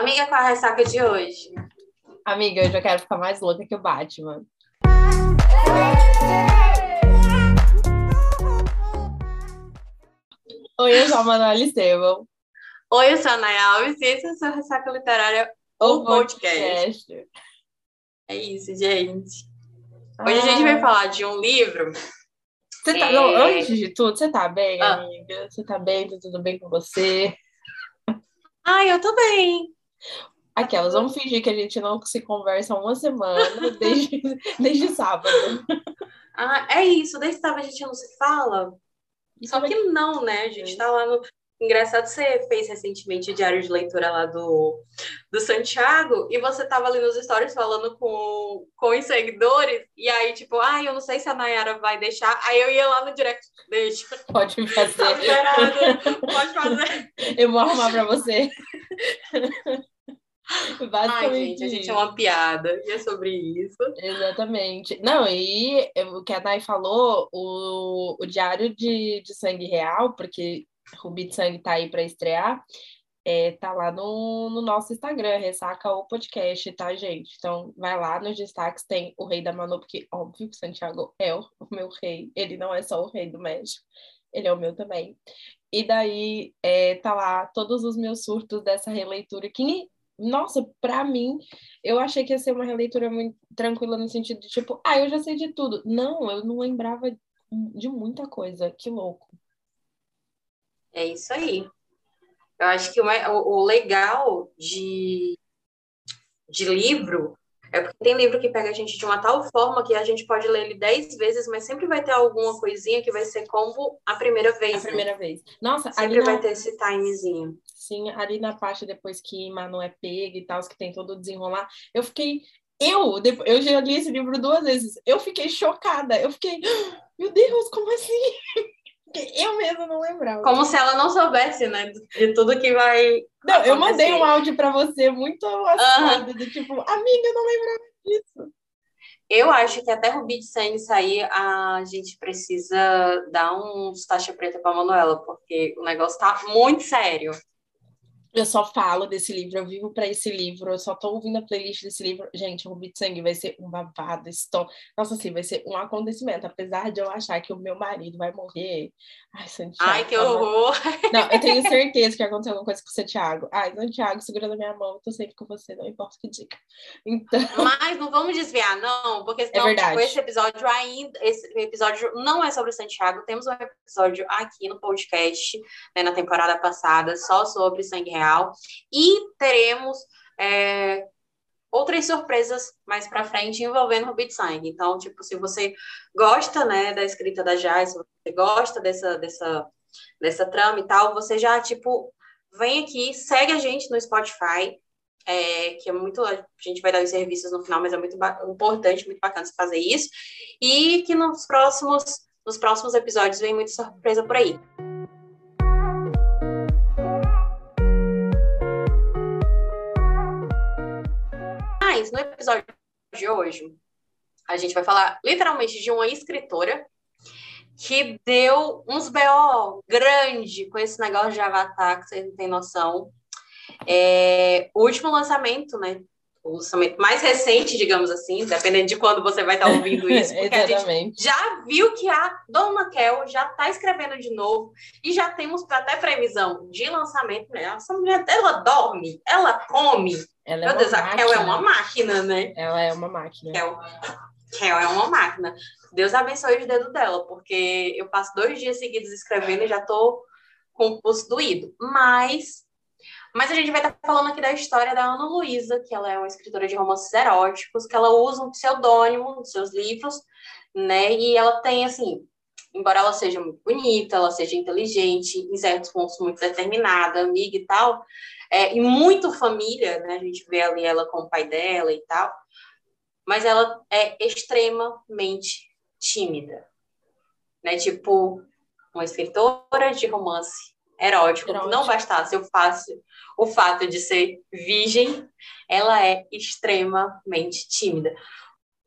Amiga, qual a ressaca de hoje? Amiga, eu já quero ficar mais louca que o Batman. Oi, eu sou a Manuela Estevam. Oi, eu sou a Naya Alves e esse é o seu Ressaca Literária, o podcast. podcast. É isso, gente. Hoje a gente vai Ah, falar de um livro. Você tá, É. não, antes de tudo, você tá bem, Ah. amiga? Você tá bem? Tá tudo bem com você? Ai, eu tô bem. Aquelas, vamos fingir que a gente não se conversa uma semana, desde, desde sábado. Ah, é isso, desde sábado a gente não se fala. Só que não, né? A gente tá lá no. Engraçado, você fez recentemente o diário de leitura lá do, do Santiago e você tava ali nos stories falando com, com os seguidores, e aí, tipo, ai, eu não sei se a Nayara vai deixar. Aí eu ia lá no direct, deixa, Pode tá fazer. liberado, pode fazer. Eu vou arrumar pra você. Ai, Basicamente gente, a gente é uma piada, e é sobre isso. Exatamente. Não, e o que a Nay falou, o, o Diário de, de Sangue Real, porque Rubi de Sangue tá aí para estrear, é, tá lá no, no nosso Instagram, Ressaca o Podcast, tá, gente? Então, vai lá nos destaques, tem o Rei da Manu, porque óbvio que Santiago é o, meu rei, ele não é só o rei do México, ele é o meu também. E daí, é, tá lá todos os meus surtos dessa releitura, que, nossa, pra mim, eu achei que ia ser uma releitura muito tranquila no sentido de tipo, ah, eu já sei de tudo. Não, eu não lembrava de muita coisa. Que louco. É isso aí. Eu acho que o, legal de, de livro é porque tem livro que pega a gente de uma tal forma que a gente pode ler ele dez vezes, mas sempre vai ter alguma coisinha que vai ser como a primeira vez. A né? primeira vez. Nossa, ali Sempre vai na, ter esse timezinho. sim, ali na parte depois que Manu é pega e tal, que tem todo o desenrolar, eu fiquei. Eu, eu já li esse livro duas vezes. Eu fiquei chocada. Eu fiquei, "Ah, meu Deus, como assim? Eu mesma não lembrava. Como se ela não soubesse, né? De tudo que vai. Não, eu mandei acontecer. um áudio pra você muito assustado, do tipo, amiga, eu não lembrava disso. Eu acho que até Rubi de Sangue sair, a gente precisa dar uns taxa preta pra Manuela, porque o negócio tá muito sério. Eu só falo desse livro, eu vivo pra esse livro, eu só tô ouvindo a playlist desse livro. Gente, o Rubi de Sangue vai ser um babado, estou... Nossa, assim, vai ser um acontecimento. Apesar de eu achar que o meu marido vai morrer. Ai, Santiago. Ai, que horror! Não, eu tenho certeza que aconteceu alguma coisa com o Santiago. Ai, Santiago, segura na minha mão, eu tô sempre com você, não importa o que diga. Então, Mas não vamos desviar, não, porque senão, É tipo, esse episódio ainda, esse episódio não é sobre o Santiago. Temos um episódio aqui no podcast, né, na temporada passada, só sobre sangue real. E teremos é, outras surpresas mais pra frente envolvendo Rubi de Sangue. Então, tipo, se você gosta, né, da escrita da Jai, se você gosta dessa, dessa, dessa trama e tal, você já, tipo, vem aqui, segue a gente no Spotify, é, que é muito. A gente vai dar os serviços no final, mas é muito importante, muito bacana você fazer isso. E que nos próximos, nos próximos episódios vem muita surpresa por aí. Mas no episódio de hoje, a gente vai falar literalmente de uma escritora que deu uns BO grande com esse negócio de Avatar, que vocês não têm noção. É, o último lançamento, né? O lançamento mais recente, digamos assim, dependendo de quando você vai estar ouvindo isso, porque a gente já viu que a Dona Kel já está escrevendo de novo e já temos até previsão de lançamento. Né? Essa mulher, ela dorme, ela come. Ela é Meu uma Deus, a Kel é máquina. uma máquina, né? Ela é uma máquina. Kel, Kel é uma máquina. Deus abençoe os dedos dela, porque eu passo dois dias seguidos escrevendo e já tô com o pulso doído. Mas, mas a gente vai estar falando aqui da história da Ana Luísa, que ela é uma escritora de romances eróticos, que ela usa um pseudônimo nos seus livros, né? E ela tem, assim, embora ela seja muito bonita, ela seja inteligente, em certos pontos muito determinada, amiga e tal, é, e muito família, né? A gente vê ali ela com o pai dela e tal, mas ela é extremamente tímida, né? Tipo, uma escritora de romance erótico. Erótico. Não bastasse o, fácil, o fato de ser virgem, ela é extremamente tímida.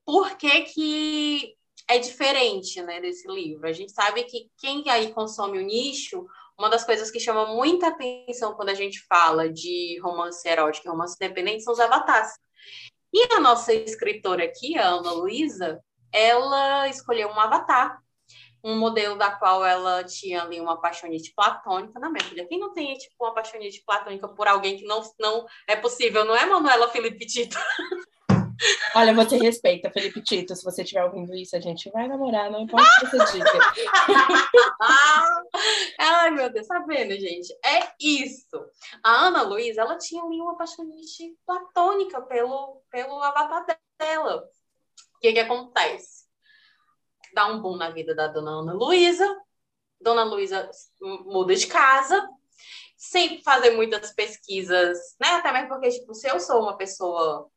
Por que que é diferente, né, desse livro? A gente sabe que quem aí consome o nicho uma das coisas que chama muita atenção quando a gente fala de romance erótico e romance independente são os avatares. E a nossa escritora aqui, a Ana Luísa, ela escolheu um avatar, um modelo da qual ela tinha ali uma apaixonite platônica. Não, minha filha, quem não tem, tipo, uma apaixonite platônica por alguém que não, não é possível, não é, Manuela Felipe Tito? Olha, você respeita, Felipe Tito. Se você estiver ouvindo isso, a gente vai namorar, não importa o que você diga. Ai, meu Deus, tá vendo, gente? É isso. A Ana Luísa, ela tinha ali uma apaixonite platônica pelo, pelo avatar dela. O que que acontece? Dá um boom na vida da dona Ana Luísa. Dona Luísa muda de casa, sem fazer muitas pesquisas, né? Até mesmo porque, tipo, se eu sou uma pessoa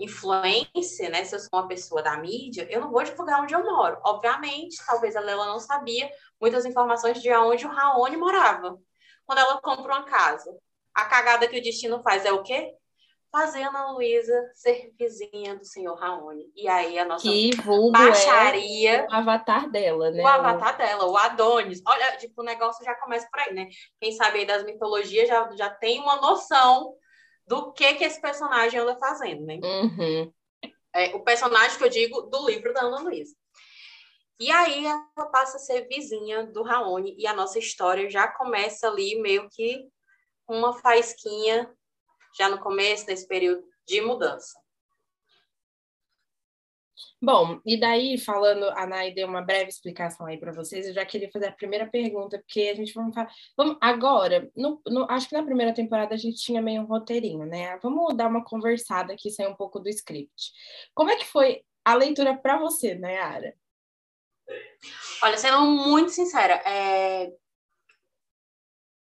influência, né? Se eu sou uma pessoa da mídia, eu não vou divulgar onde eu moro. Obviamente, talvez a Lela não sabia muitas informações de onde o Raoni morava. Quando ela compra uma casa, a cagada que o destino faz é o quê? Fazer a Ana Luísa ser vizinha do senhor Raoni. E aí a nossa que vulgo baixaria. É o avatar dela, né? O avatar dela, o Adonis. Olha, tipo, o negócio já começa por aí, né? Quem sabe aí das mitologias já, já tem uma noção do que que esse personagem anda fazendo, né? Uhum. É, o personagem que eu digo do livro da Ana Luísa. E aí ela passa a ser vizinha do Raoni e a nossa história já começa ali meio que uma faísquinha já no começo desse período de mudança. Bom, e daí, falando, a Nai deu uma breve explicação aí para vocês, eu já queria fazer a primeira pergunta, porque a gente vamos falar. Vamos, agora, no, no, acho que na primeira temporada a gente tinha meio um roteirinho, né? Vamos dar uma conversada aqui, sair um pouco do script. Como é que foi a leitura para você, Nayara? Olha, sendo muito sincera, é...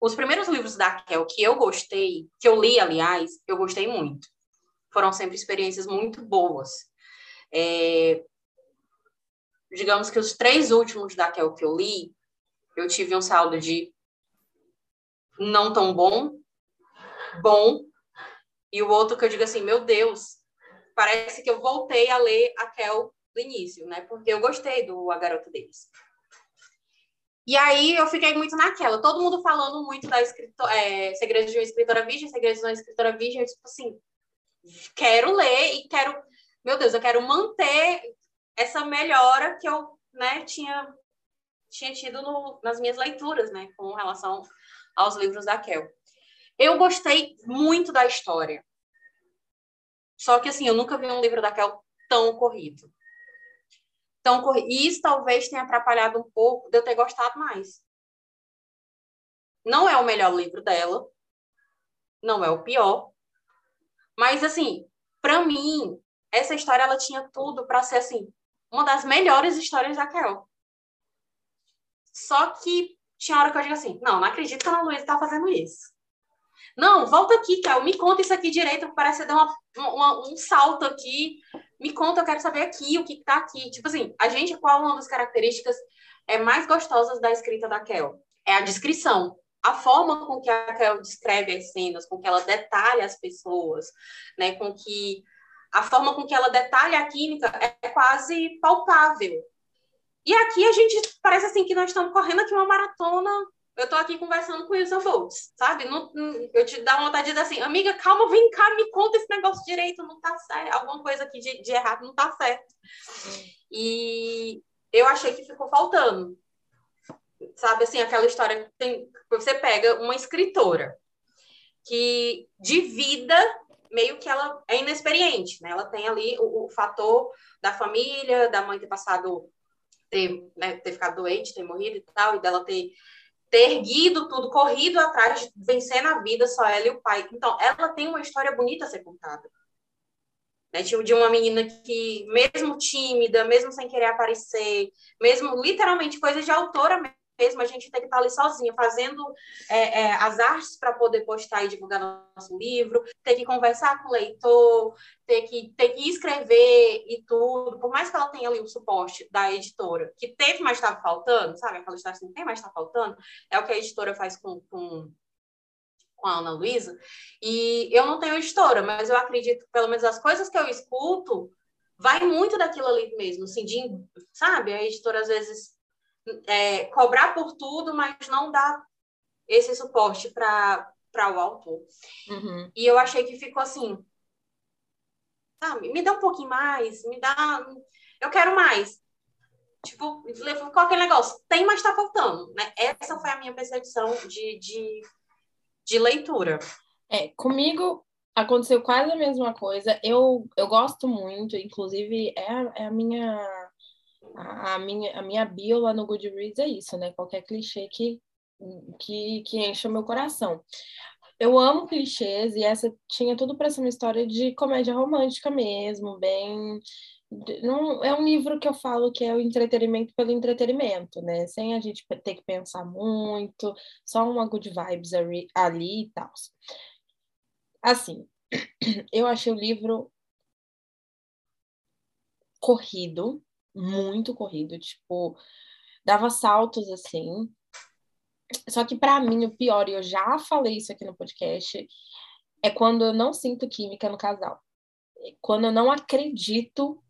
os primeiros livros da Kel que eu gostei, que eu li, aliás, eu gostei muito. Foram sempre experiências muito boas é, digamos que os três últimos da Kel que eu li, eu tive um saldo de não tão bom, bom, e o outro que eu digo assim, meu Deus, parece que eu voltei a ler a Kel do início, né? Porque eu gostei do A Garota deles. E aí eu fiquei muito naquela, todo mundo falando muito da escritora, é, Segredos de uma Escritora Virgem, Segredos de uma Escritora Virgem, eu, tipo assim, quero ler e quero meu Deus, eu quero manter essa melhora que eu né, tinha, tinha tido no, nas minhas leituras, né, com relação aos livros da Kel. Eu gostei muito da história. Só que, assim, eu nunca vi um livro da Kel tão corrido. Tão corrido. E isso talvez tenha atrapalhado um pouco de eu ter gostado mais. Não é o melhor livro dela. Não é o pior. Mas, assim, para mim, essa história ela tinha tudo para ser assim uma das melhores histórias da Carol. Só que tinha hora que eu digo assim, não, não acredito que a Luísa está fazendo isso. Não, volta aqui, Carol, me conta isso aqui direito, parece deu uma, uma, um salto aqui. Me conta, eu quero saber aqui o que está aqui. Tipo assim, a gente, qual uma das características é mais gostosas da escrita da Kel? É a descrição. A forma com que a Kel descreve as cenas, com que ela detalha as pessoas, né? Com que a forma com que ela detalha a química é quase palpável. E aqui a gente parece assim que nós estamos correndo aqui uma maratona. Eu estou aqui conversando com o Wilson Volts, sabe? Não, eu te dá vontade de dizer assim, amiga, calma, vem cá, me conta esse negócio direito, não tá certo. Alguma coisa aqui de, de errado não tá certo. E eu achei que ficou faltando. Sabe assim, aquela história que tem, você pega uma escritora que de vida meio que ela é inexperiente, né? Ela tem ali o, o fator da família, da mãe ter passado, ter, né, ter ficado doente, ter morrido e tal, e dela ter, ter erguido tudo, corrido atrás, de vencer na vida, só ela e o pai. Então, ela tem uma história bonita a ser contada. Né, de uma menina que, mesmo tímida, mesmo sem querer aparecer, mesmo literalmente coisa de autora mesmo, a gente tem que estar ali sozinha, fazendo é, é, as artes para poder postar e divulgar nosso livro, ter que conversar com o leitor, ter que, ter que escrever e tudo. Por mais que ela tenha ali o suporte da editora, que teve, mas estava faltando, sabe? Aquela história assim, tem, mas está faltando. É o que a editora faz com, com com a Ana Luísa, e eu não tenho editora, mas eu acredito pelo menos as coisas que eu escuto vai muito daquilo ali mesmo, assim, de, sabe? A editora às vezes é, cobrar por tudo, mas não dá esse suporte para o autor. Uhum. E eu achei que ficou assim, sabe, me dá um pouquinho mais, me dá, eu quero mais. Tipo, ficou aquele negócio, tem, mas tá faltando, né? Essa foi a minha percepção de, de, de leitura. É, comigo aconteceu quase a mesma coisa. Eu, eu gosto muito, inclusive é a, é a minha a, minha a minha bio lá no Goodreads é isso, né? Qualquer clichê que que, que o meu coração. Eu amo clichês e essa tinha tudo para ser uma história de comédia romântica mesmo, bem não, é um livro que eu falo que é o entretenimento pelo entretenimento, né? Sem a gente ter que pensar muito, só uma good vibes ali, ali e tal. Assim, eu achei o livro corrido, muito corrido, tipo, dava saltos assim. Só que para mim o pior, e eu já falei isso aqui no podcast, é quando eu não sinto química no casal. Quando eu não acredito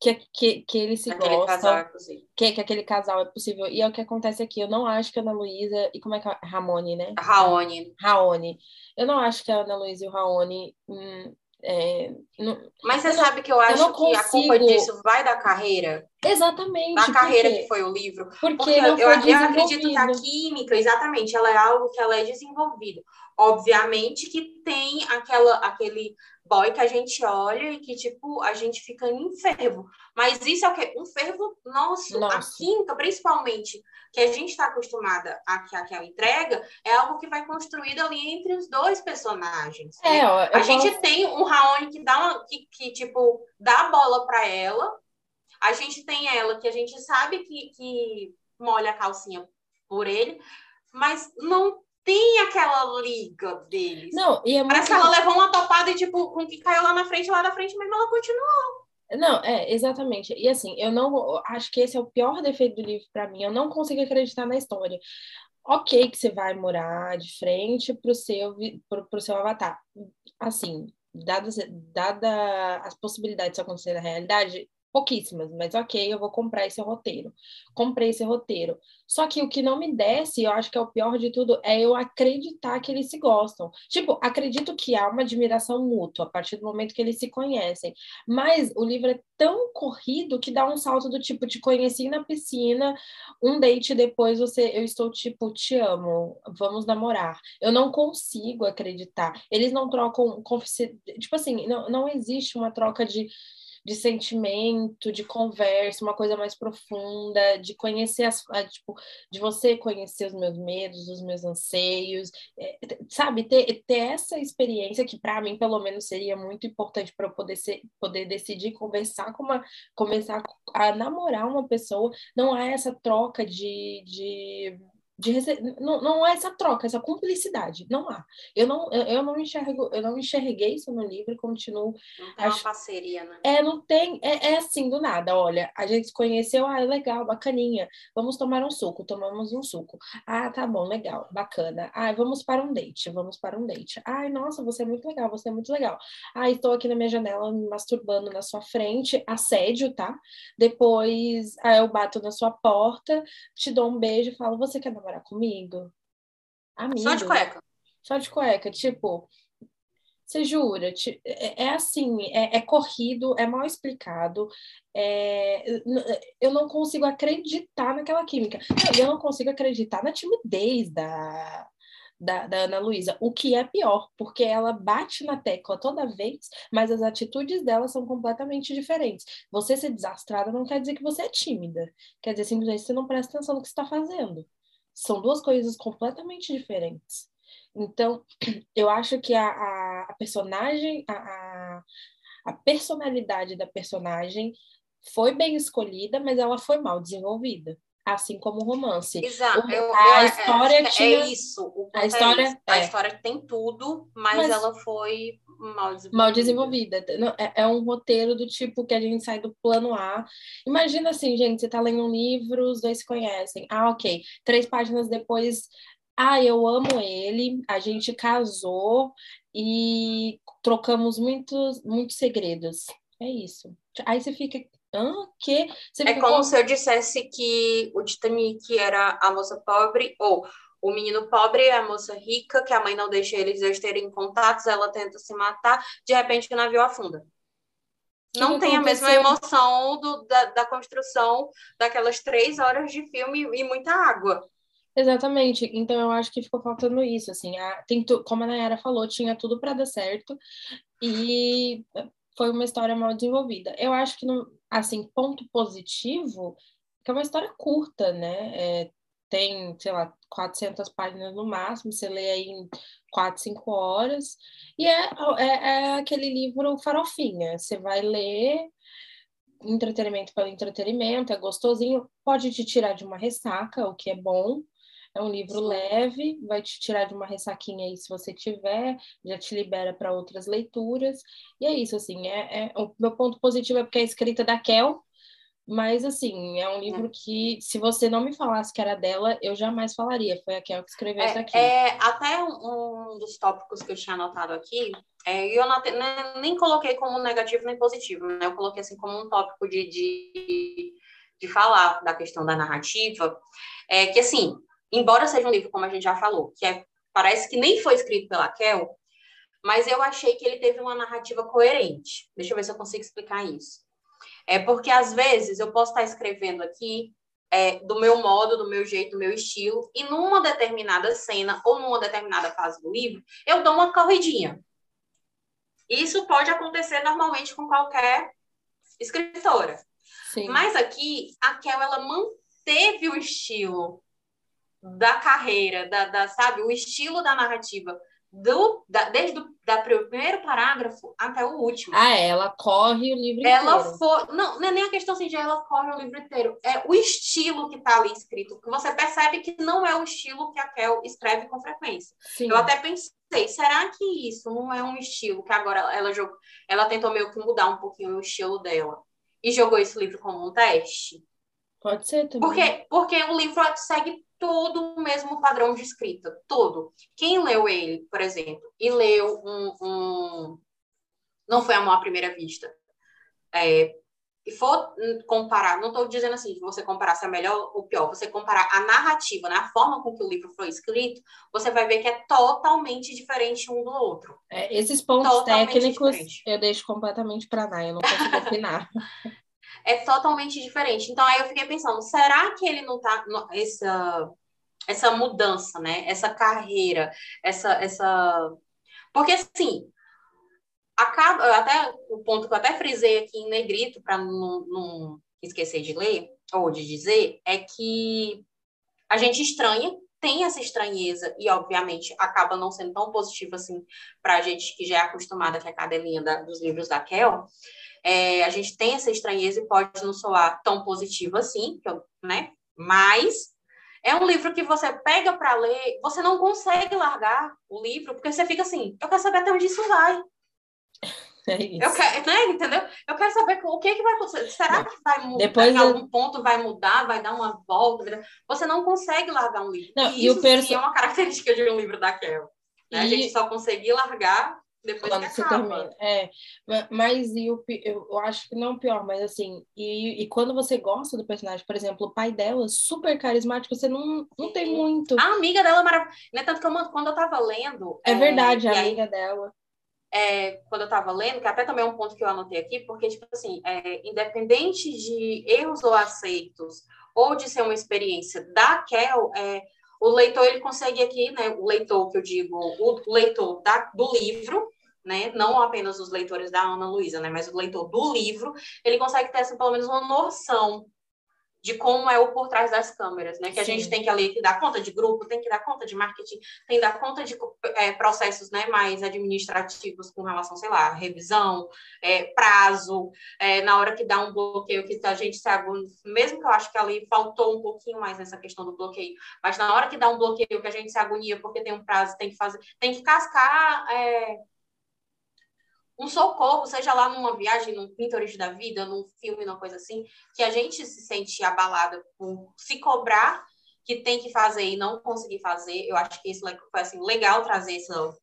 que, que, que eles se aquele gostam, é que, que aquele casal é possível. E é o que acontece aqui. Eu não acho que a Ana Luísa. E como é que é? Ramone, né? Raoni. Raoni. Eu não acho que a Ana Luísa e o Raoni. Hum, é, não, Mas você sabe que eu acho eu que a culpa disso vai da carreira? Exatamente. Da carreira que foi o livro. Porque, porque eu, eu, acredito que a química, exatamente, ela é algo que ela é desenvolvido. Obviamente que tem aquela, aquele boy que a gente olha e que, tipo, a gente fica em fervo. Mas isso é o quê? Um fervo nosso. Nossa. A química, principalmente, que a gente está acostumada a que aquela entrega, é algo que vai construído ali entre os dois personagens. É, ó, a gente tem um Raoni que dá uma, que, que, tipo, dá a bola para ela. A gente tem ela que a gente sabe que, que molha a calcinha por ele, mas não tem aquela liga deles. Não, e é Parece que ela levou uma topada e, tipo, com que caiu lá na frente, lá na frente mesmo, ela continuou. Não, é, exatamente. E assim, eu não acho que esse é o pior defeito do livro para mim. Eu não consigo acreditar na história. Ok, que você vai morar de frente pro seu, pro, pro seu avatar. Assim, dada, dada as possibilidades de acontecer na realidade, pouquíssimas, mas ok, eu vou comprar esse roteiro. Comprei esse roteiro. Só que o que não me desce, eu acho que é o pior de tudo, é eu acreditar que eles se gostam. Tipo, acredito que há uma admiração mútua a partir do momento que eles se conhecem. Mas o livro é tão corrido que dá um salto do tipo, te conheci na piscina, um date depois você, eu estou tipo, te amo, vamos namorar. Eu não consigo acreditar. Eles não trocam, tipo assim, não, não existe uma troca de de sentimento, de conversa, uma coisa mais profunda, de conhecer as, tipo, de você conhecer os meus medos, os meus anseios, é, sabe, ter, ter essa experiência que para mim pelo menos seria muito importante para eu poder ser, poder decidir conversar com uma, começar a namorar uma pessoa, não há essa troca de, de de rece... não, não é essa troca, essa cumplicidade, não há. Eu não, eu, não enxergo, eu não enxerguei isso no livro e continuo. Não tem uma parceria, né? É, não tem, é, é assim do nada. Olha, a gente se conheceu, ah, legal, bacaninha. Vamos tomar um suco, tomamos um suco. Ah, tá bom, legal, bacana. Ah, vamos para um date, vamos para um date. Ai, nossa, você é muito legal, você é muito legal. Ah, estou aqui na minha janela me masturbando na sua frente, assédio, tá? Depois, ah, eu bato na sua porta, te dou um beijo e falo, você quer namorar comigo? Amigo. Só de cueca. Só de cueca, tipo, você jura? É, é assim, é, é, corrido, é mal explicado. É, eu não consigo acreditar naquela química. Eu não consigo acreditar na timidez da, da, da Ana Luísa, o que é pior, porque ela bate na tecla toda vez, mas as atitudes dela são completamente diferentes. Você ser desastrada não quer dizer que você é tímida, quer dizer simplesmente você não presta atenção no que você está fazendo. São duas coisas completamente diferentes. Então, eu acho que a, a, a personagem, a, a, a personalidade da personagem foi bem escolhida, mas ela foi mal desenvolvida assim como o romance. Exato. Eu, a eu, história é, tinha... é isso. a história, é a história tem tudo, mas, mas, ela foi mal desenvolvida. Mal desenvolvida. É, é, um roteiro do tipo que a gente sai do plano A. Imagina assim, gente, você tá lendo um livro, os dois se conhecem. Ah, ok. Três páginas depois, ah, eu amo ele, a gente casou e trocamos muitos, muitos segredos. É isso. Aí você fica, Hã? Que? Você é como se eu dissesse que o Titanic era a moça pobre, ou o menino pobre e a moça rica, que a mãe não deixa eles terem contatos, ela tenta se matar, de repente o navio afunda. Não tem a mesma emoção do, da, da construção daquelas três horas de filme e muita água. Exatamente. Então eu acho que ficou faltando isso, assim, a, tem tu, como a Nayara falou, tinha tudo para dar certo e foi uma história mal desenvolvida. Eu acho que assim, ponto positivo, que é uma história curta, né? É, tem, sei lá, 400 páginas no máximo, você lê aí em 4, 5 horas, e é, é, é aquele livro farofinha, você vai ler entretenimento pelo entretenimento, é gostosinho, pode te tirar de uma ressaca, o que é bom, é um livro leve, vai te tirar de uma ressaquinha aí se você tiver, já te libera para outras leituras. E é isso, assim, é, é, o meu ponto positivo é porque é escrita da Kel, mas assim, é um livro é. que, se você não me falasse que era dela, eu jamais falaria. Foi a Kel que escreveu é, isso aqui. É, até um dos tópicos que eu tinha anotado aqui, é, eu nem, né, nem coloquei como negativo nem positivo, né? Eu coloquei assim como um tópico de, de, de falar da questão da narrativa, é que assim, embora seja um livro, como a gente já falou, que é, parece que nem foi escrito pela Kel, mas eu achei que ele teve uma narrativa coerente. Deixa eu ver se eu consigo explicar isso. É porque, às vezes, eu posso estar escrevendo aqui é, do meu modo, do meu jeito, do meu estilo, e numa determinada cena ou numa determinada fase do livro, eu dou uma corridinha. Isso pode acontecer normalmente com qualquer escritora. Sim. Mas aqui, a Kel, ela manteve o estilo da carreira, da, da, sabe, o estilo da narrativa, do, da, desde o da primeiro parágrafo até o último. Ah, ela corre o livro ela inteiro. For, não, não é nem a questão assim de ela corre o livro inteiro, é o estilo que está ali escrito, que você percebe que não é o estilo que a Kel escreve com frequência. Sim. Eu até pensei, será que isso não é um estilo que agora ela jogou, ela tentou meio que mudar um pouquinho o estilo dela e jogou esse livro como um teste? Pode ser também. Porque, porque o livro segue todo o mesmo padrão de escrita, todo. Quem leu ele, por exemplo, e leu um, um... não foi amor à primeira vista, é, e for comparar, não estou dizendo assim, você comparar se é melhor ou pior, você comparar a narrativa, né, a forma com que o livro foi escrito, você vai ver que é totalmente diferente um do outro. É, esses pontos totalmente técnicos diferente. eu deixo completamente para Naya, eu não consigo opinar. é totalmente diferente. Então aí eu fiquei pensando, será que ele não tá essa essa mudança, né? Essa carreira, essa essa porque assim, acaba até o ponto que eu até frisei aqui em negrito para não, não esquecer de ler ou de dizer é que a gente estranha tem essa estranheza e, obviamente, acaba não sendo tão positivo assim para a gente que já é acostumada com a cadelinha da, dos livros da Kel, é, a gente tem essa estranheza e pode não soar tão positivo assim, né? Mas é um livro que você pega para ler, você não consegue largar o livro, porque você fica assim, eu quero saber até onde isso vai. É isso. Eu quero, né, entendeu? Eu quero saber o que, que vai acontecer. Será que vai mudar? Depois em algum ponto vai mudar, vai dar uma volta? Você não consegue largar um livro. Não, e isso perso... é uma característica de um livro da Kel. Né? E... A gente só conseguir largar depois Quando que acaba. É, mas e o, eu acho que não pior, mas assim, e, e quando você gosta do personagem, por exemplo, o pai dela, super carismático, você não, não tem muito. A amiga dela é maravilhosa. Né, tanto que eu, quando eu tava lendo. É, é verdade, a amiga aí, dela. É, quando eu tava lendo, que até também é um ponto que eu anotei aqui, porque, tipo assim, é, independente de erros ou aceitos, ou de ser uma experiência da Kel, é, o leitor ele consegue aqui, né? O leitor que eu digo, o leitor da, do livro, né? Não apenas os leitores da Ana Luísa, né? Mas o leitor do livro, ele consegue ter, assim, pelo menos uma noção de como é o por trás das câmeras, né? Que a Sim. gente tem que ali que dar conta de grupo, tem que dar conta de marketing, tem que dar conta de é, processos, né? Mais administrativos com relação, sei lá, revisão, é, prazo, é, na hora que dá um bloqueio que a gente se agonia, mesmo que eu acho que ali faltou um pouquinho mais nessa questão do bloqueio, mas na hora que dá um bloqueio que a gente se agonia porque tem um prazo, tem que fazer, tem que cascar é, um socorro, seja lá numa viagem, num Pintores da vida, num filme, numa coisa assim, que a gente se sente abalada por se cobrar que tem que fazer e não conseguir fazer. Eu acho que isso foi assim, legal trazer esse, o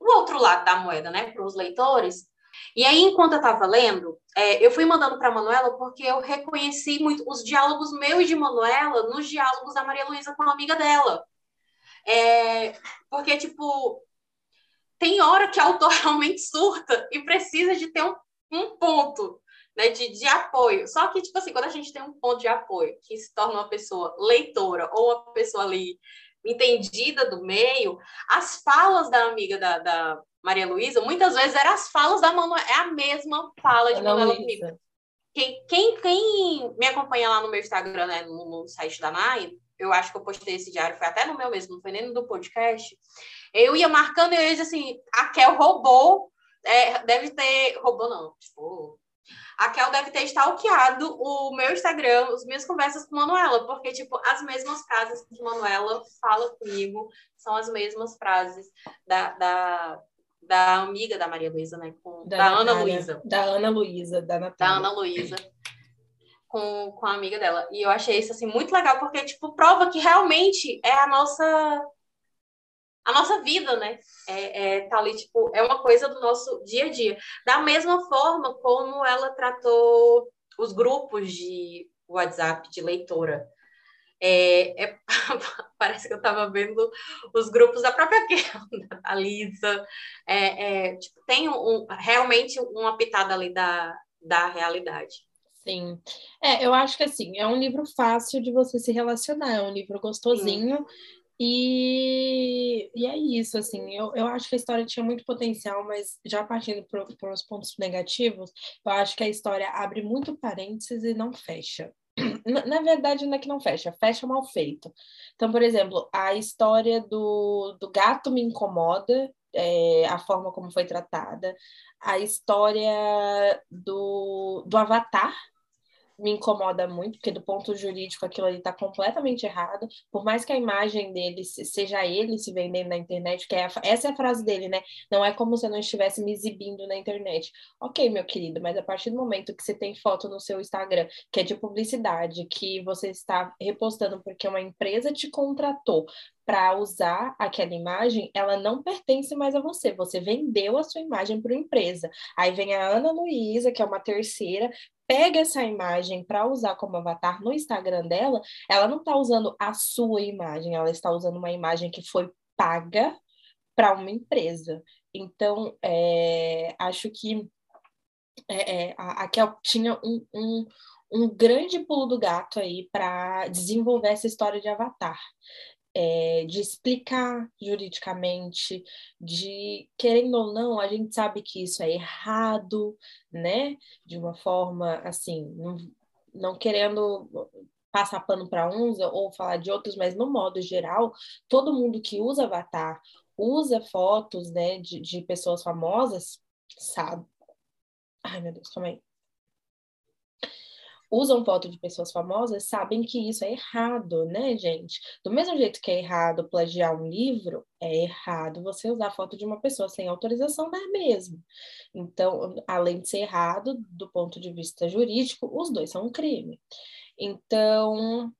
outro lado da moeda, né, para os leitores. E aí, enquanto eu estava lendo, é, eu fui mandando para a Manuela porque eu reconheci muito os diálogos meus e de Manuela nos diálogos da Maria Luísa com a amiga dela. É, porque, tipo, tem hora que o autor realmente surta e precisa de ter um, um ponto né, de, de apoio. Só que, tipo assim, quando a gente tem um ponto de apoio que se torna uma pessoa leitora ou uma pessoa ali entendida do meio, as falas da amiga da, da Maria Luísa, muitas vezes eram as falas da Manuela, é a mesma fala de Manuela comigo. Quem, quem, quem, me acompanha lá no meu Instagram, né, no, no, site da Nai, eu acho que eu postei esse diário, foi até no meu mesmo, não foi nem no do podcast. Eu ia marcando e eu ia dizer assim: a Kel roubou, é, deve ter. Roubou, não, tipo, a Kel deve ter stalkeado o meu Instagram, as minhas conversas com Manuela, porque, tipo, as mesmas frases que Manuela fala comigo são as mesmas frases da, da, da amiga da Maria Luísa, né? Com, da, da Ana Luísa. Da Ana Luísa, da Natália. Da Ana Luísa. Com, com a amiga dela. E eu achei isso, assim, muito legal, porque, tipo, prova que realmente é a nossa a nossa vida, né? É, é, tá ali, tipo, é uma coisa do nosso dia a dia. Da mesma forma como ela tratou os grupos de WhatsApp de leitora. É, é, parece que eu estava vendo os grupos da própria da Lisa. É, é, tipo, tem um, realmente uma pitada ali da, da realidade. Sim. É, eu acho que assim, é um livro fácil de você se relacionar, é um livro gostosinho. Sim. E, e é isso, assim, eu, eu acho que a história tinha muito potencial, mas já partindo para os pontos negativos, eu acho que a história abre muito parênteses e não fecha. Na, na, verdade, não é que não fecha, fecha mal feito. Então, por exemplo, a história do, do gato me incomoda, é, a forma como foi tratada, a história do, do Avatar, me incomoda muito, porque do ponto jurídico aquilo ali está completamente errado. Por mais que a imagem dele seja ele se vendendo na internet, que é a, essa é a frase dele, né? Não é como se eu não estivesse me exibindo na internet. Ok, meu querido, mas a partir do momento que você tem foto no seu Instagram, que é de publicidade, que você está repostando porque uma empresa te contratou para usar aquela imagem, ela não pertence mais a você. Você vendeu a sua imagem para uma empresa. Aí vem a Ana Luísa, que é uma terceira, pega essa imagem para usar como avatar no Instagram dela, ela não está usando a sua imagem, ela está usando uma imagem que foi paga para uma empresa. Então, é, acho que é, é, a, a Kel tinha um, um, um grande pulo do gato aí para desenvolver essa história de avatar é, de explicar juridicamente, de querendo ou não, a gente sabe que isso é errado, né? De uma forma assim, não, não querendo passar pano para uns ou falar de outros, mas no modo geral, todo mundo que usa avatar, usa fotos, né, de, de pessoas famosas, sabe. Ai, meu Deus, calma aí usam foto de pessoas famosas sabem que isso é errado, né, gente? Do mesmo jeito que é errado plagiar um livro, é errado você usar foto de uma pessoa sem autorização, não é mesmo? Então, além de ser errado do ponto de vista jurídico, os dois são um crime. Então,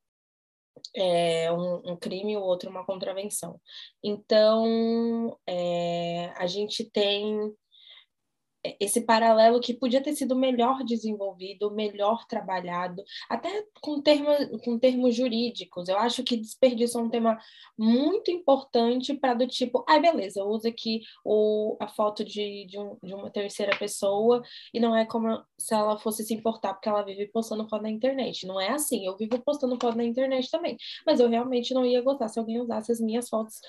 é um, um crime o outro uma contravenção. Então, é, a gente tem esse paralelo que podia ter sido melhor desenvolvido, melhor trabalhado, até com, termo, com termos jurídicos. Eu acho que desperdício é um tema muito importante para do tipo, ah, beleza, usa aqui o, a foto de, de, um, de, uma terceira pessoa e não é como se ela fosse se importar porque ela vive postando foto na internet. Não é assim, eu vivo postando foto na internet também, mas eu realmente não ia gostar se alguém usasse as minhas fotos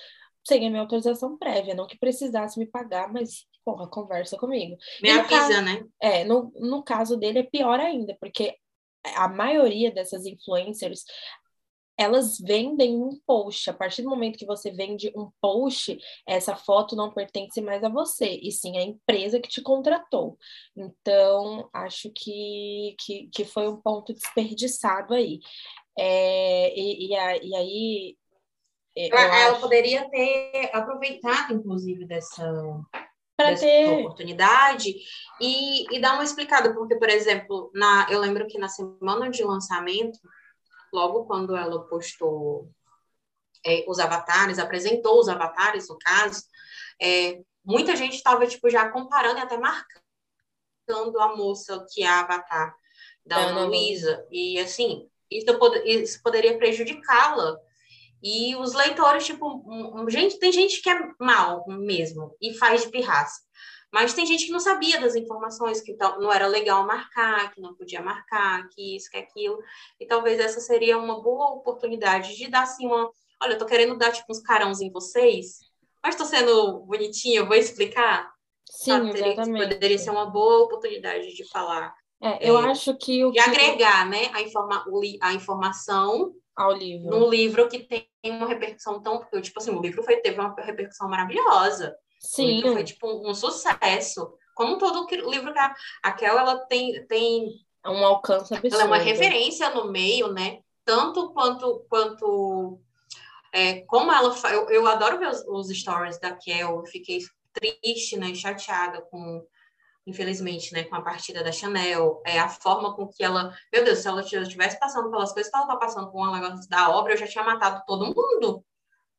sem a minha autorização prévia, não que precisasse me pagar, mas, porra, conversa comigo. Me avisa, caso, né? É, no, no caso dele é pior ainda, porque a maioria dessas influencers, elas vendem um post. A partir do momento que você vende um post, essa foto não pertence mais a você, e sim à empresa que te contratou. Então, acho que, que, que foi um ponto desperdiçado aí. É, e, e, a, e aí ela, ela poderia ter aproveitado, inclusive, dessa, dessa ter... oportunidade e, e dar uma explicada, porque, por exemplo, na, eu lembro que na semana de lançamento, logo quando ela postou é, os avatares, apresentou os avatares, no caso, é, muita gente estava tipo, já comparando e até marcando a moça que é a avatar da Ana Luísa. E assim, isso, isso poderia prejudicá-la E os leitores, tipo, um, um, gente, tem gente que é mal mesmo e faz de pirraça. Mas tem gente que não sabia das informações, que não era legal marcar, que não podia marcar, que isso, que aquilo. E talvez essa seria uma boa oportunidade de dar assim uma. Olha, eu tô querendo dar tipo uns carãos em vocês, mas tô sendo bonitinha, eu vou explicar. Sim, sabe? exatamente. Poderia ser uma boa oportunidade de falar. É, eu é, acho que o. De que... agregar, né, a, informa a informação ao livro. Num livro que tem uma repercussão tão. Porque, tipo assim, o livro foi, teve uma repercussão maravilhosa. Sim. foi, tipo, um sucesso. Como todo livro que a, aquela ela tem, tem. É um alcance absurdo. Ela é uma referência no meio, né? Tanto quanto. quanto é, como ela. Eu, eu adoro ver os, os stories da Kel, eu fiquei triste, né? Chateada com infelizmente, né, com a partida da Chanel, é a forma com que ela, meu Deus, se ela estivesse passando pelas coisas que ela está passando com o negócio da obra, eu já tinha matado todo mundo.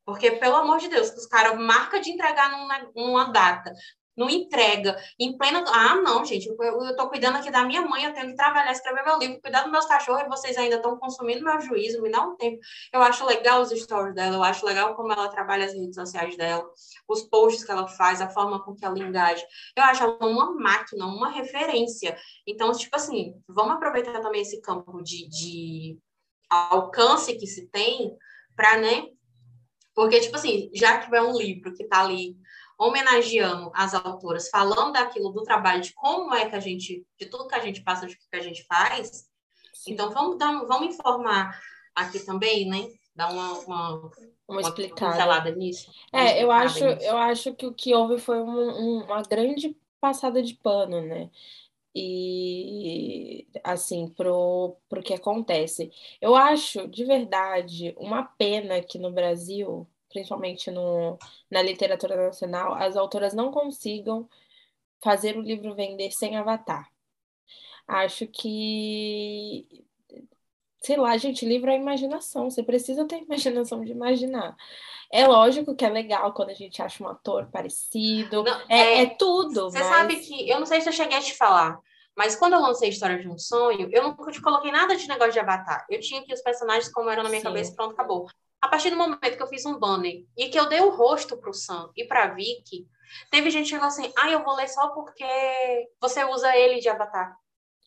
Porque, pelo amor de Deus, os caras marca de entregar numa, numa data, não entrega, em plena. Ah, não, gente, eu, tô cuidando aqui da minha mãe, eu tenho que trabalhar, escrever meu livro, cuidar dos meus cachorros, e vocês ainda estão consumindo meu juízo, me dá um tempo. Eu acho legal os stories dela, eu acho legal como ela trabalha as redes sociais dela, os posts que ela faz, a forma com que ela engaja. Eu acho ela uma máquina, uma referência. Então, tipo assim, vamos aproveitar também esse campo de, de alcance que se tem para, né? Porque, tipo assim, já que é um livro que está ali homenageando as autoras, falando daquilo do trabalho, de como é que a gente, de tudo que a gente passa, de que a gente faz. Sim. Então, vamos, dar, vamos informar aqui também, né? Dar uma, uma, uma explicada nisso. É, eu acho, nisso. eu acho que o que houve foi um, uma grande passada de pano, né? E assim, pro, pro que acontece. Eu acho de verdade uma pena que no Brasil principalmente no, na literatura nacional, as autoras não consigam fazer o livro vender sem avatar. Acho que, sei lá, gente, livro é imaginação, você precisa ter imaginação de imaginar. É lógico que é legal quando a gente acha um ator parecido, não, é, é, é, tudo. Você mas... sabe que, eu não sei se eu cheguei a te falar, mas quando eu lancei História de um Sonho, eu não te coloquei nada de negócio de avatar. Eu tinha aqui os personagens como eram na minha Sim. cabeça pronto, acabou. A partir do momento que eu fiz um banner e que eu dei o rosto para o Sam e para a Vicky, teve gente que chegou assim, ah, eu vou ler só porque você usa ele de avatar.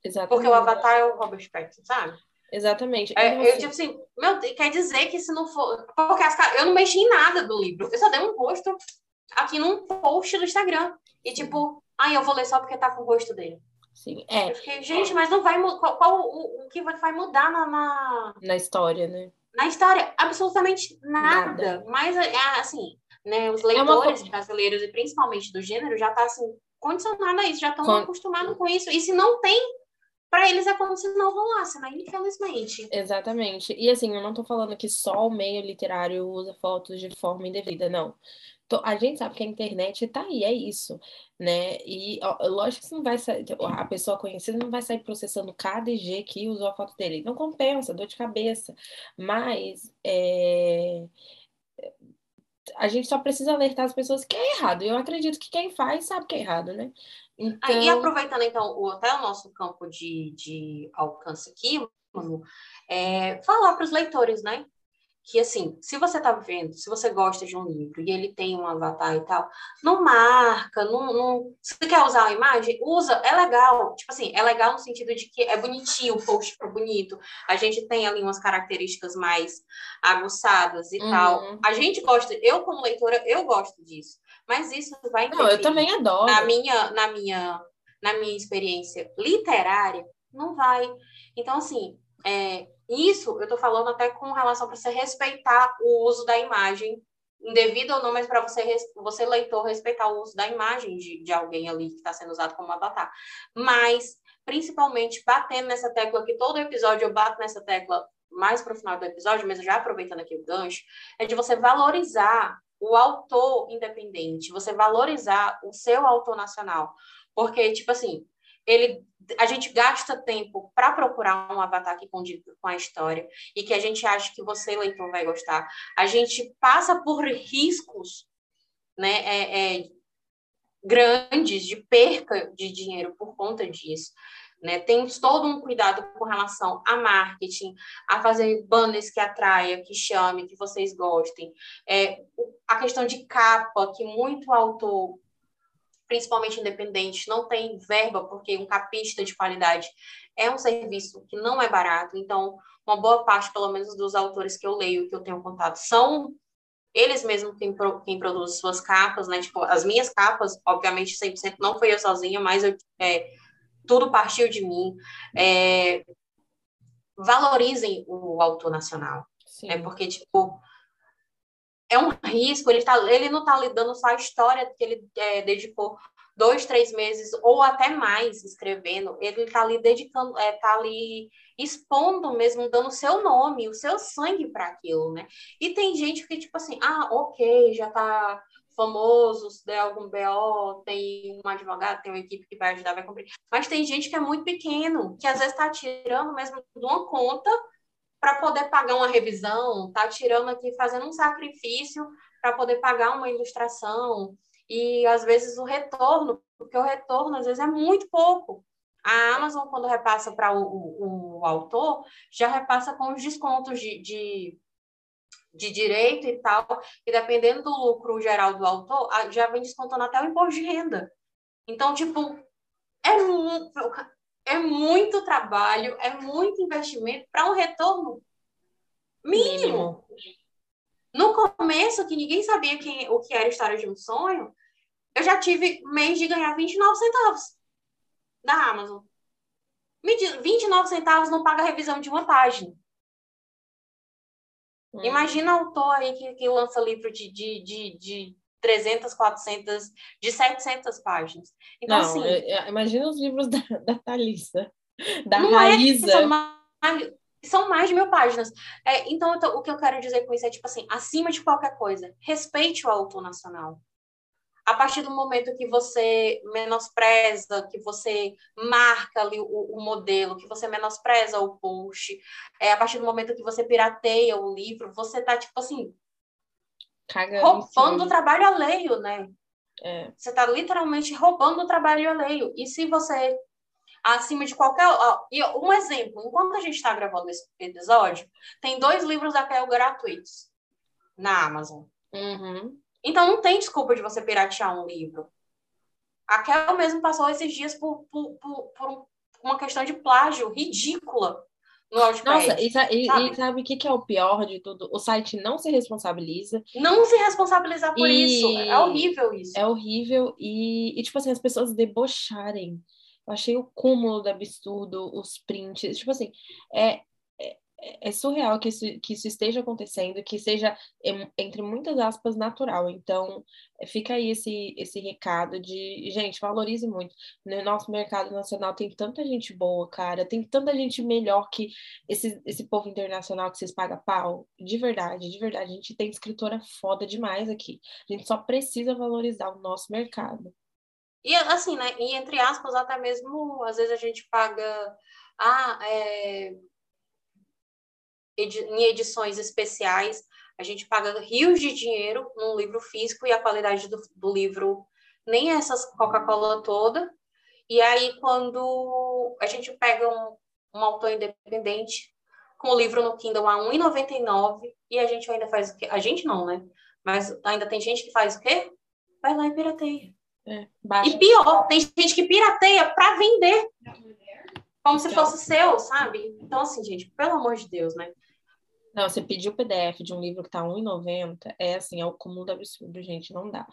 Exatamente. Porque o avatar é o Robert Pattinson, sabe? Exatamente. É, então, eu, assim... tipo assim, meu Deus, quer dizer que se não for. Porque as, eu não mexi em nada do livro. Eu só dei um rosto aqui num post do Instagram. E tipo, ah, eu vou ler só porque tá com o rosto dele. Sim, é. Eu fiquei, gente, mas não vai qual, qual o, o que vai mudar na, na, na história, né? Na história, absolutamente nada. nada. Mas, é, é, assim, né, os leitores é uma... brasileiros, e principalmente do gênero, já tá assim, condicionado a isso, já estão Con... acostumados com isso. E se não tem, para eles é como se não rolasse, né? Infelizmente. Exatamente. E assim, eu não tô falando que só o meio literário usa fotos de forma indevida, não a gente sabe que a internet está aí, é isso, né? E ó, lógico que não vai sair, a pessoa conhecida não vai sair processando cada IG que usou a foto dele. Não compensa, dor de cabeça. Mas é, a gente só precisa alertar as pessoas que é errado. Eu acredito que quem faz sabe que é errado, né? Então... Ah, e aproveitando, então, o, até o nosso campo de, de alcance aqui, mano, é, falar para os leitores, né? Que assim, se você tá vendo, se você gosta de um livro e ele tem um avatar e tal, não marca, não, não se você quer usar a imagem, usa, é legal. Tipo assim, é legal no sentido de que é bonitinho, o post ficou bonito. A gente tem ali umas características mais aguçadas e uhum. tal. A gente gosta, eu como leitora, eu gosto disso. Mas isso vai Não, eu também adoro. Na minha, na minha, na minha experiência literária, não vai. Então assim, é, isso eu estou falando até com relação para você respeitar o uso da imagem, indevido ou não, mas para você, você, leitor, respeitar o uso da imagem de, de alguém ali que está sendo usado como avatar. Mas, principalmente, batendo nessa tecla, que todo episódio eu bato nessa tecla mais para o final do episódio, mas já aproveitando aqui o gancho, é de você valorizar o autor independente, você valorizar o seu autor nacional. Porque, tipo assim, ele a gente gasta tempo para procurar um avatar que condiz com a história e que a gente acha que você, leitor, vai gostar. A gente passa por riscos né, é, é, grandes de perca de dinheiro por conta disso. Né? Tem todo um cuidado com relação a marketing, a fazer banners que atraia, que chame, que vocês gostem. É, a questão de capa, que muito autor, principalmente independente, não tem verba, porque um capista de qualidade é um serviço que não é barato. Então, uma boa parte, pelo menos, dos autores que eu leio, que eu tenho contato, são eles mesmos quem, quem produz suas capas, né? Tipo, as minhas capas, obviamente, 100% não fui eu sozinha, mas eu, é, tudo partiu de mim. É, valorizem o autor nacional. Sim. É porque, tipo, é um risco, ele, tá, ele não está lidando só a história que ele é, dedicou dois, três meses ou até mais escrevendo, ele está ali dedicando, está é, tá ali expondo mesmo, dando o seu nome, o seu sangue para aquilo, né? E tem gente que, tipo assim, ah, ok, já está famoso, se der algum BO, tem um advogado, tem uma equipe que vai ajudar, vai cumprir. Mas tem gente que é muito pequeno, que às vezes está tirando mesmo de uma conta para poder pagar uma revisão, está tirando aqui, fazendo um sacrifício para poder pagar uma ilustração. E às vezes o retorno, porque o retorno às vezes é muito pouco. A Amazon, quando repassa para o, o, o, autor, já repassa com os descontos de, de de direito e tal, e dependendo do lucro geral do autor, já vem descontando até o imposto de renda. Então, tipo, é muito, é muito trabalho, é muito investimento para um retorno mínimo. mínimo. No começo, que ninguém sabia quem, o que era história de um sonho, eu já tive mês de ganhar 29 centavos da Amazon. 29 centavos não paga a revisão de uma página. Hum. Imagina o autor aí que, que lança livro de, de, de, de 300, 400, de 700 páginas. Então, não, assim... imagina os livros da, da Thalissa, da não Raíza. É são, mais, são mais de mil páginas. É, então, o que eu quero dizer com isso é, tipo assim, acima de qualquer coisa, respeite o autor nacional a partir do momento que você menospreza, que você marca ali o, o modelo, que você menospreza o post, é, a partir do momento que você pirateia o livro, você tá, tipo assim, roubando o trabalho alheio, né? É. Você tá literalmente roubando o trabalho alheio. E se você, acima de qualquer... e um exemplo, enquanto a gente está gravando esse episódio, tem dois livros da Kel gratuitos na Amazon. Uhum. Então não tem desculpa de você piratear um livro. A Kel mesmo passou esses dias por, por, por, por uma questão de plágio ridícula no Nossa, e, e, sabe? e sabe o que, que é o pior de tudo? O site não se responsabiliza. Não se responsabilizar por e... isso. É horrível isso. É horrível. E, e, tipo assim, as pessoas debocharem. Eu achei o cúmulo do absurdo, os prints. Tipo assim, é, é surreal que isso, que isso esteja acontecendo, que seja, entre muitas aspas, natural. Então, fica aí esse, esse recado de, gente, valorize muito. No nosso mercado nacional tem tanta gente boa, cara, tem tanta gente melhor que esse, esse povo internacional que vocês pagam pau. De verdade, de verdade. A gente tem escritora foda demais aqui. A gente só precisa valorizar o nosso mercado. E assim, né? E entre aspas, até mesmo, às vezes a gente paga. Ah, é em edições especiais, a gente paga rios de dinheiro num livro físico e a qualidade do, do livro nem essas Coca-Cola toda. E aí, quando a gente pega um, um autor independente com o livro no Kindle a R$ 1,99 e a gente ainda faz o quê? A gente não, né? Mas ainda tem gente que faz o quê? Vai lá e pirateia. É, e pior, tem gente que pirateia para vender. Como se então. fosse seu, sabe? Então, assim, gente, pelo amor de Deus, né? Não, você pediu o PDF de um livro que tá R$1,90, é assim, é o cúmulo do absurdo, gente, não dá.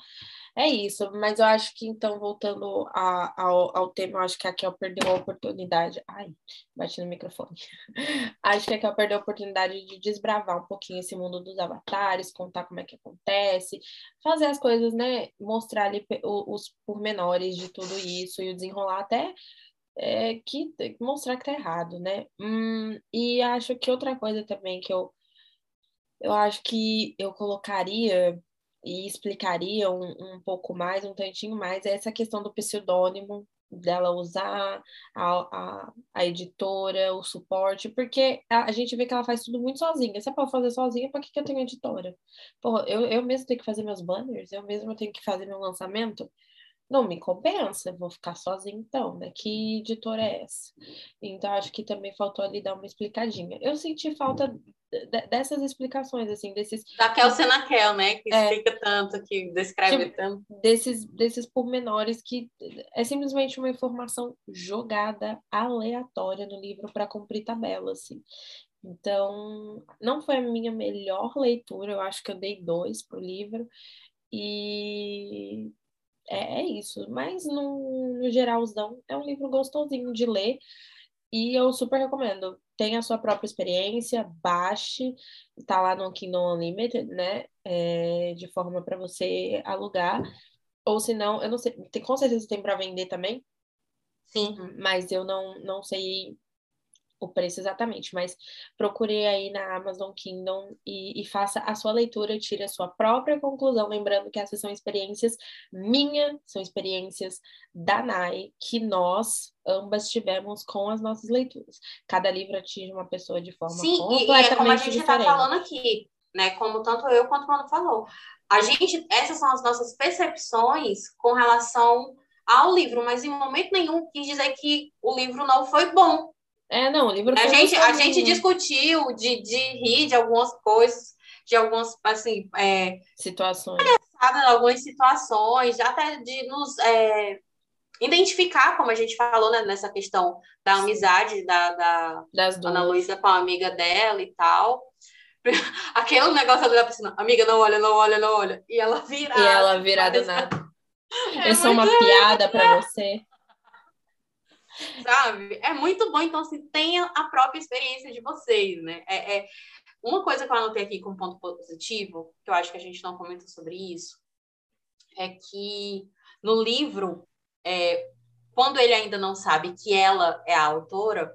É isso, mas eu acho que então, voltando a, ao, ao tema, eu acho que a Kel perdeu a oportunidade. Ai, bati no microfone. acho que a Kel perdeu a oportunidade de desbravar um pouquinho esse mundo dos avatares, contar como é que acontece, fazer as coisas, né? Mostrar ali os pormenores de tudo isso e o desenrolar até é, que mostrar que tá errado, né? Hum, e acho que outra coisa também que eu, eu acho que eu colocaria e explicaria um, um pouco mais, um tantinho mais, é essa questão do pseudônimo, dela usar a, a, a, editora, o suporte, porque a, a, gente vê que ela faz tudo muito sozinha. Se é para fazer sozinha, para que, que eu tenho editora? Pô, eu, eu mesmo tenho que fazer meus banners, eu mesmo tenho que fazer meu lançamento. Não me compensa, vou ficar sozinha então, né? Que editora é essa? Então, acho que também faltou ali dar uma explicadinha. Eu senti falta dessas explicações, assim, desses... Da Kel Senakel, né? Que é, explica tanto, que descreve tipo, tanto. Desses, desses pormenores que é simplesmente uma informação jogada aleatória no livro para cumprir tabela, assim. Então, não foi a minha melhor leitura, eu acho que eu dei dois pro livro, e é, é isso. Mas, no, no geralzão, é um livro gostosinho de ler, e eu super recomendo. Tenha a sua própria experiência, baixe, tá lá no Kindle Unlimited, né? É, de forma para você alugar. Ou se não, eu não sei, tem, com certeza tem para vender também. Sim. Mas eu não, não sei o preço exatamente, mas procure aí na Amazon Kingdom e, e, faça a sua leitura, tire a sua própria conclusão, lembrando que essas são experiências minha, são experiências da Nai, que nós ambas tivemos com as nossas leituras. Cada livro atinge uma pessoa de forma Sim, completamente e, e é como a gente está falando aqui, né? Como tanto eu quanto o Mano falou. A gente, essas são as nossas percepções com relação ao livro, mas em momento nenhum quis dizer que o livro não foi bom. É, não, o livro a gente A gente discutiu de, de rir de algumas coisas, de algumas, assim... É, situações. Algumas situações, até de nos... É, identificar, como a gente falou né, nessa questão da amizade da, da das duas. Ana Luísa com a amiga dela e tal. Aquele negócio ali da piscina, amiga, não olha, não olha, não olha. E ela vira. E ela vira do nada. É Eu sou uma piada para você sabe? É muito bom, então, assim, tenha a própria experiência de vocês, né? É, é, Uma coisa que eu anotei aqui como ponto positivo, que eu acho que a gente não comenta sobre isso, é que no livro, é, quando ele ainda não sabe que ela é a autora,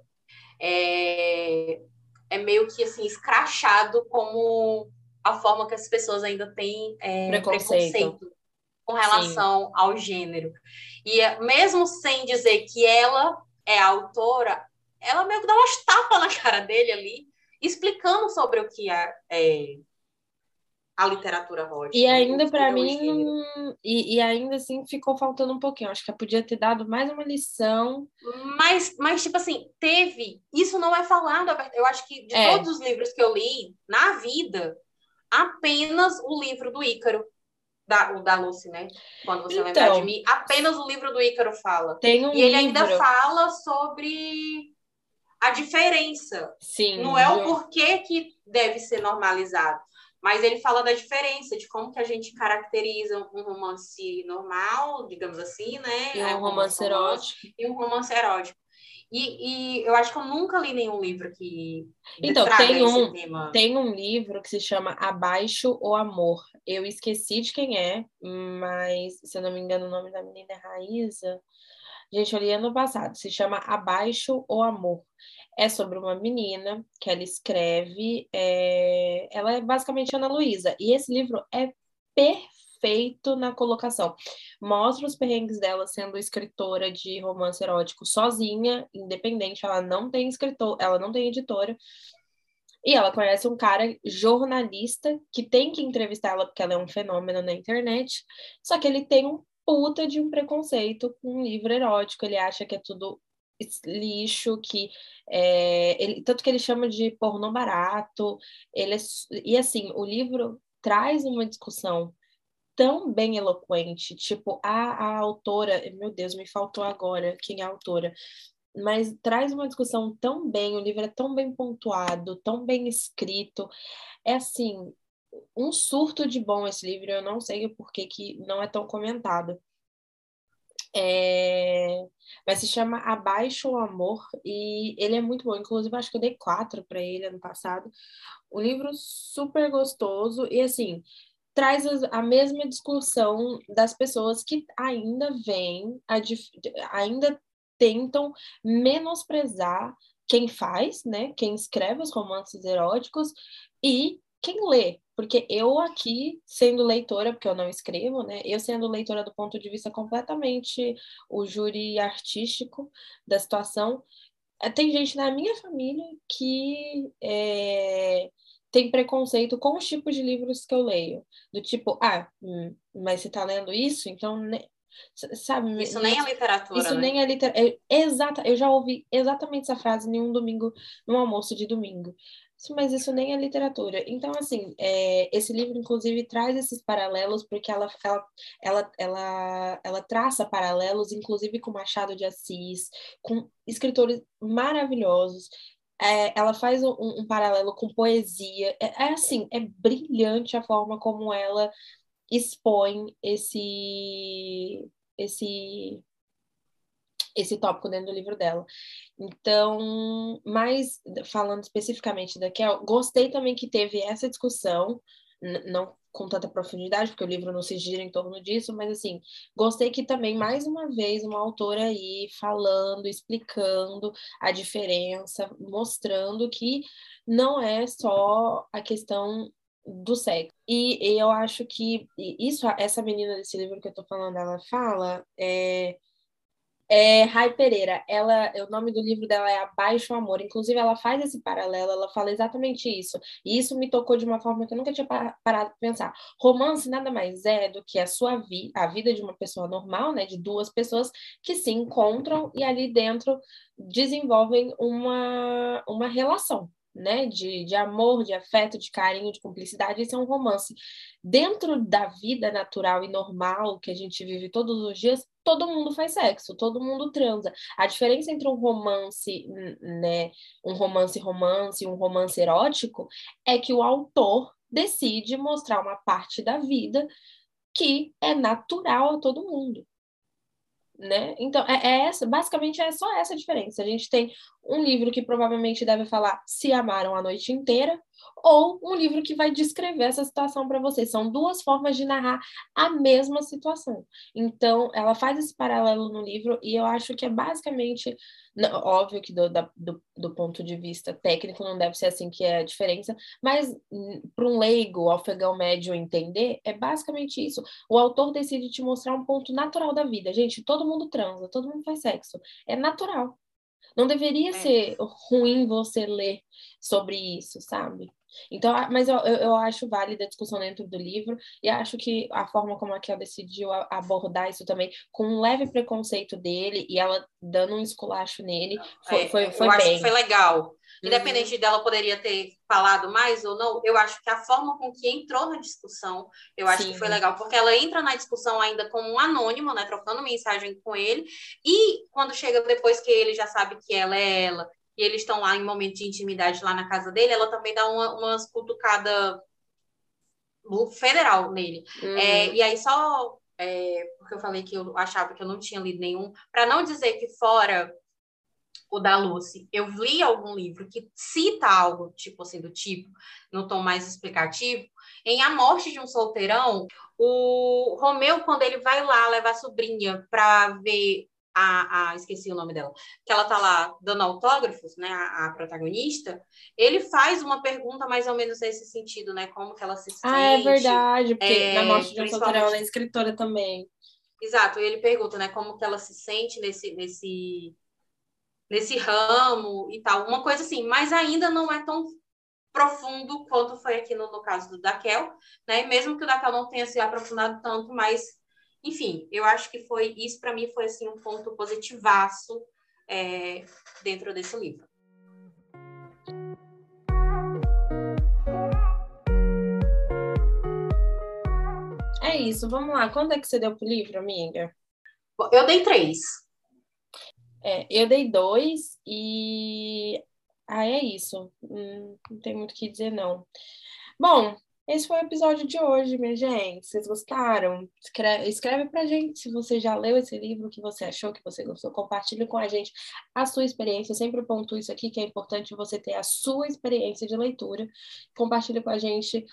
é, é meio que, assim, escrachado como a forma que as pessoas ainda têm é, preconceito. preconceito com relação Sim. ao gênero. E é, mesmo sem dizer que ela é a autora, ela meio que dá umas tapas na cara dele ali, explicando sobre o que é, é a literatura erótica. E ainda para mim, e, e, ainda assim ficou faltando um pouquinho. Acho que podia ter dado mais uma lição. Mas, mas tipo assim, teve. Isso não é falado. Eu acho que de é. todos os livros que eu li na vida, apenas o livro do Ícaro da, o da Lucy, né? Quando você então, lembrar de mim, apenas o livro do Ícaro fala. Tem um e ele livro. ainda fala sobre a diferença. Sim. Não é o porquê que deve ser normalizado, mas ele fala da diferença, de como que a gente caracteriza um romance normal, digamos assim, né? E um, um romance erótico. E um romance erótico. E, e, eu acho que eu nunca li nenhum livro que então tem um tema. tem um livro que se chama Abaixo o Amor. Eu esqueci de quem é, mas se eu não me engano o nome da menina é Raíza. Gente, eu li ano passado. Se chama Abaixo o Amor. É sobre uma menina que ela escreve. É... Ela é basicamente Ana Luísa. E esse livro é perfeito feito na colocação. Mostra os perrengues dela sendo escritora de romance erótico sozinha, independente, ela não tem escritor, ela não tem editora. E ela conhece um cara jornalista que tem que entrevistar ela porque ela é um fenômeno na internet. Só que ele tem um puta de um preconceito com um livro erótico. Ele acha que é tudo lixo, que é, ele, tanto que ele chama de pornô barato. Ele é, e assim, o livro traz uma discussão tão bem eloquente, tipo, a, a autora, meu Deus, me faltou agora quem é a autora, mas traz uma discussão tão bem, o livro é tão bem pontuado, tão bem escrito, é assim, um surto de bom esse livro, eu não sei o porquê que não é tão comentado. É... Mas se chama Abaixo o Amor e ele é muito bom. Inclusive, acho que eu dei quatro para ele ano passado. Um livro super gostoso e assim, traz a mesma discussão das pessoas que ainda vêm, ainda tentam menosprezar quem faz, né? Quem escreve os romances eróticos e quem lê. Porque eu aqui, sendo leitora, porque eu não escrevo, né? Eu sendo leitora do ponto de vista completamente o júri artístico da situação, eh, tem gente na minha família que é, tem preconceito com os tipos de livros que eu leio. Do tipo, ah, hum, mas você está lendo isso, então né, Sabe? Isso nem é literatura. Isso né? nem é literatura. É, exata, eu já ouvi exatamente essa frase em um domingo, num almoço de domingo. Mas isso nem é literatura. Então, assim, é, esse livro, inclusive, traz esses paralelos, porque ela, ela, ela, ela, ela traça paralelos, inclusive com Machado de Assis, com escritores maravilhosos. É, ela faz um, um, paralelo com poesia. É, é, assim, é brilhante a forma como ela expõe esse esse esse tópico dentro do livro dela. Então, mais falando especificamente da Kel, gostei também que teve essa discussão, não com tanta profundidade, porque o livro não se gira em torno disso, mas assim, gostei que também, mais uma vez, uma autora aí falando, explicando a diferença, mostrando que não é só a questão do sexo. E, eu acho que isso, essa menina desse livro que eu tô falando, ela fala, é, é Rai Pereira. Ela, o nome do livro dela é Abaixo o Amor. Inclusive, ela faz esse paralelo, ela fala exatamente isso. E isso me tocou de uma forma que eu nunca tinha parado para pensar. Romance nada mais é do que a sua vida, a vida de uma pessoa normal, né, de duas pessoas que se encontram e ali dentro desenvolvem uma, uma relação né, de, de amor, de afeto, de carinho, de cumplicidade, esse é um romance. Dentro da vida natural e normal que a gente vive todos os dias, todo mundo faz sexo, todo mundo transa. A diferença entre um romance, né, um romance romance e um romance erótico é que o autor decide mostrar uma parte da vida que é natural a todo mundo né? Então, é, é, essa, basicamente é só essa a diferença. A gente tem um livro que provavelmente deve falar se amaram a noite inteira, ou um livro que vai descrever essa situação para vocês. São duas formas de narrar a mesma situação. Então, ela faz esse paralelo no livro e eu acho que é basicamente óbvio que do, da, do, do, ponto de vista técnico não deve ser assim que é a diferença, mas para um leigo, o afegão médio entender, é basicamente isso. O autor decide te mostrar um ponto natural da vida. Gente, todo mundo transa, todo mundo faz sexo. É natural. Não deveria é. ser ruim você ler sobre isso, sabe? Então, mas eu, eu acho válida a discussão dentro do livro e acho que a forma como a Kel decidiu abordar isso também, com um leve preconceito dele e ela dando um esculacho nele, foi, é, foi, foi eu bem. acho que foi legal. Independente uhum. dela poderia ter falado mais ou não, eu acho que a forma com que entrou na discussão, eu acho Sim. que foi legal, porque ela entra na discussão ainda como um anônimo, né, trocando mensagem com ele, e quando chega depois que ele já sabe que ela é ela, e eles estão lá em momento de intimidade lá na casa dele, ela também dá uma, umas cutucada federal nele. Uhum. É, e aí, só é, porque eu falei que eu achava que eu não tinha lido nenhum, para não dizer que fora o da Lucy, eu li algum livro que cita algo, tipo assim, do tipo, no tom mais explicativo, em A Morte de um Solteirão, o Romeu, quando ele vai lá levar a sobrinha para ver a, a, esqueci o nome dela, que ela tá lá dando autógrafos, né, a, a, protagonista, ele faz uma pergunta mais ou menos nesse sentido, né, como que ela se sente. Ah, é verdade, porque é, na morte de um ela é escritora também. Exato, e ele pergunta, né, como que ela se sente nesse, nesse, nesse ramo e tal, uma coisa assim, mas ainda não é tão profundo quanto foi aqui no, no caso do Daquel, né, mesmo que o Daquel não tenha se aprofundado tanto, mas enfim, eu acho que foi isso para mim foi assim um ponto positivaço é, dentro desse livro. É isso, vamos lá. Quando é que você deu pro livro, amiga? Eu dei três. É, eu dei dois e. Ah, é isso. Hum, não tem muito o que dizer, não. Bom, esse foi o episódio de hoje, minha gente. Vocês gostaram? Escreve, escreve pra gente se você já leu esse livro, o que você achou, que você gostou. Compartilhe com a gente a sua experiência. Eu sempre ponto isso aqui, que é importante você ter a sua experiência de leitura. Compartilhe com a gente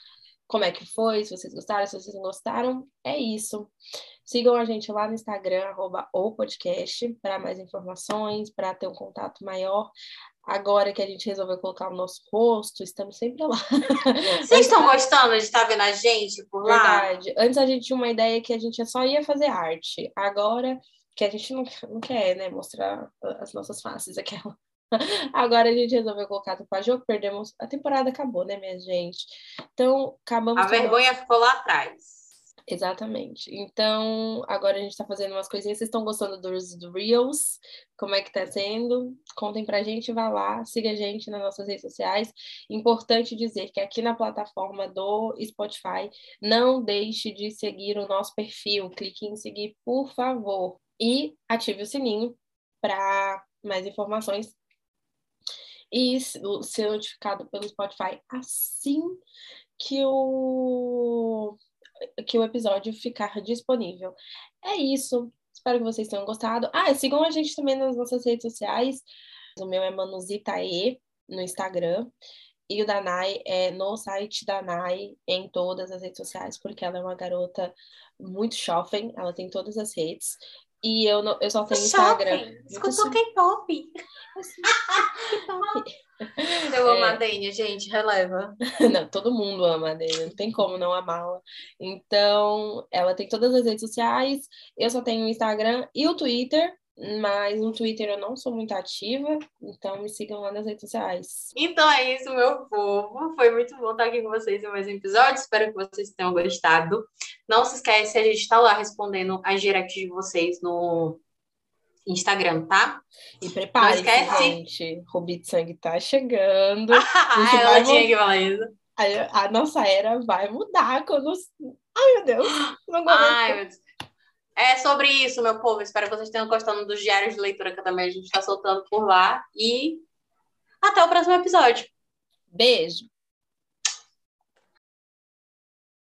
como é que foi, se vocês gostaram, se vocês não gostaram. É isso. Sigam a gente lá no Instagram, arroba o podcast, para mais informações, para ter um contato maior. Agora que a gente resolveu colocar o nosso rosto, estamos sempre lá. Vocês estão gostando de estar vendo a gente por lá? Verdade. Antes a gente tinha uma ideia que a gente só ia fazer arte. Agora que a gente não, não quer, né, mostrar as nossas faces, aquela. Agora a gente resolveu colocar jogo, perdemos. A temporada acabou, né, minha gente? Então, acabamos. A vergonha ficou lá atrás. Exatamente. Então, agora a gente está fazendo umas coisinhas. Vocês estão gostando dos Reels? Como é que tá sendo? Contem pra gente, vá lá, siga a gente nas nossas redes sociais. Importante dizer que aqui na plataforma do Spotify, não deixe de seguir o nosso perfil. Clique em seguir, por favor. E ative o sininho para mais informações e ser notificado pelo Spotify assim que o que o episódio ficar disponível. É isso. Espero que vocês tenham gostado. Ah, sigam a gente também nas nossas redes sociais. O meu é Manuzitae no Instagram. E o da Nai é no site da Nai em todas as redes sociais, porque ela é uma garota muito shopping, ela tem todas as redes. E eu, não, eu só tenho Instagram. Escutou K-pop. K-pop. Eu amo é... a Dênia, gente, releva. Não, todo mundo ama a Dênia, não tem como não amá-la. Então, ela tem todas as redes sociais, eu só tenho o Instagram e o Twitter, mas no Twitter eu não sou muito ativa, então me sigam lá nas redes sociais. Então é isso, meu povo. Foi muito bom estar aqui com vocês em mais um episódio. Espero que vocês tenham gostado. Não se esquece, a gente está lá respondendo as directs de vocês no Instagram, tá? E prepare gente. Rubi de Sangue tá chegando. ah, ela tinha que falar isso. A, a, nossa era vai mudar quando... Ai, meu Deus. Não Ai, meu Deus. É sobre isso, meu povo. Espero que vocês tenham gostado dos diários de leitura que também a gente está soltando por lá. E até o próximo episódio. Beijo.